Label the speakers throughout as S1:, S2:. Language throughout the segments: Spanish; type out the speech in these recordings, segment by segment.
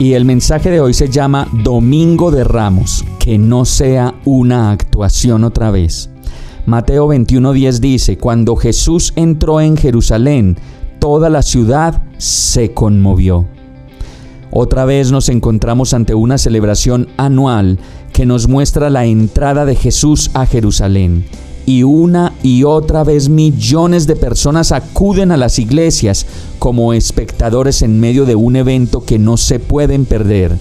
S1: Y el mensaje de hoy se llama Domingo de Ramos, que no sea una actuación otra vez. Mateo 21:10 dice, cuando Jesús entró en Jerusalén, toda la ciudad se conmovió. Otra vez nos encontramos ante una celebración anual que nos muestra la entrada de Jesús a Jerusalén. Y una y otra vez millones de personas acuden a las iglesias como espectadores en medio de un evento que no se pueden perder.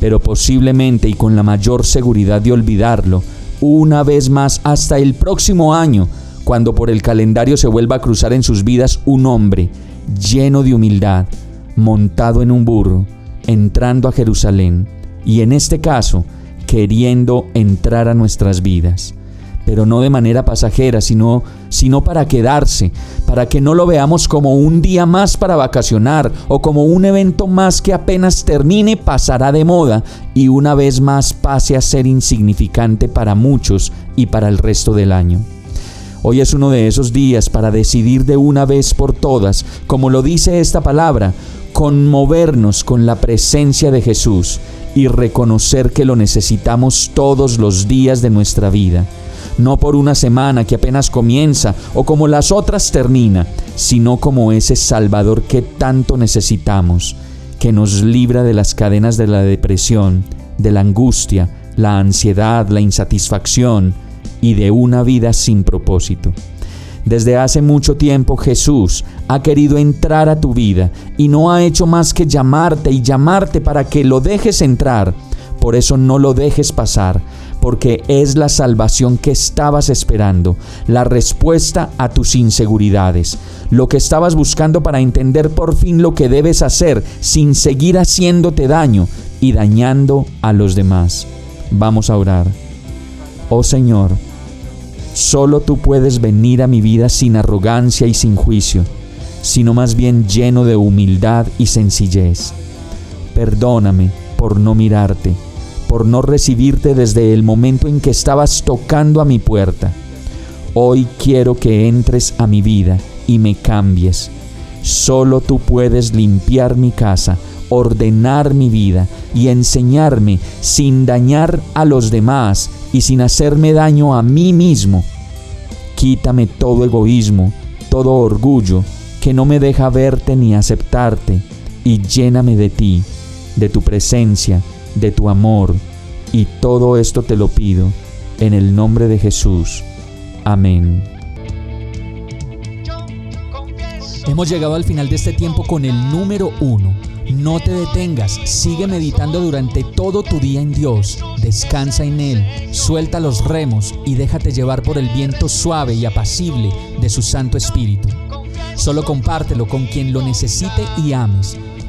S1: Pero posiblemente y con la mayor seguridad de olvidarlo, una vez más hasta el próximo año, cuando por el calendario se vuelva a cruzar en sus vidas un hombre lleno de humildad, montado en un burro, entrando a Jerusalén, y en este caso, queriendo entrar a nuestras vidas pero no de manera pasajera, sino, sino para quedarse, para que no lo veamos como un día más para vacacionar o como un evento más que apenas termine pasará de moda y una vez más pase a ser insignificante para muchos y para el resto del año. Hoy es uno de esos días para decidir de una vez por todas, como lo dice esta palabra, conmovernos con la presencia de Jesús y reconocer que lo necesitamos todos los días de nuestra vida no por una semana que apenas comienza o como las otras termina, sino como ese Salvador que tanto necesitamos, que nos libra de las cadenas de la depresión, de la angustia, la ansiedad, la insatisfacción y de una vida sin propósito. Desde hace mucho tiempo Jesús ha querido entrar a tu vida y no ha hecho más que llamarte y llamarte para que lo dejes entrar. Por eso no lo dejes pasar, porque es la salvación que estabas esperando, la respuesta a tus inseguridades, lo que estabas buscando para entender por fin lo que debes hacer sin seguir haciéndote daño y dañando a los demás. Vamos a orar. Oh Señor, solo tú puedes venir a mi vida sin arrogancia y sin juicio, sino más bien lleno de humildad y sencillez. Perdóname por no mirarte por no recibirte desde el momento en que estabas tocando a mi puerta. Hoy quiero que entres a mi vida y me cambies. Solo tú puedes limpiar mi casa, ordenar mi vida y enseñarme sin dañar a los demás y sin hacerme daño a mí mismo. Quítame todo egoísmo, todo orgullo que no me deja verte ni aceptarte y lléname de ti, de tu presencia, de tu amor, y todo esto te lo pido en el nombre de Jesús. Amén.
S2: Hemos llegado al final de este tiempo con el número uno. No te detengas, sigue meditando durante todo tu día en Dios, descansa en Él, suelta los remos y déjate llevar por el viento suave y apacible de su Santo Espíritu. Solo compártelo con quien lo necesite y ames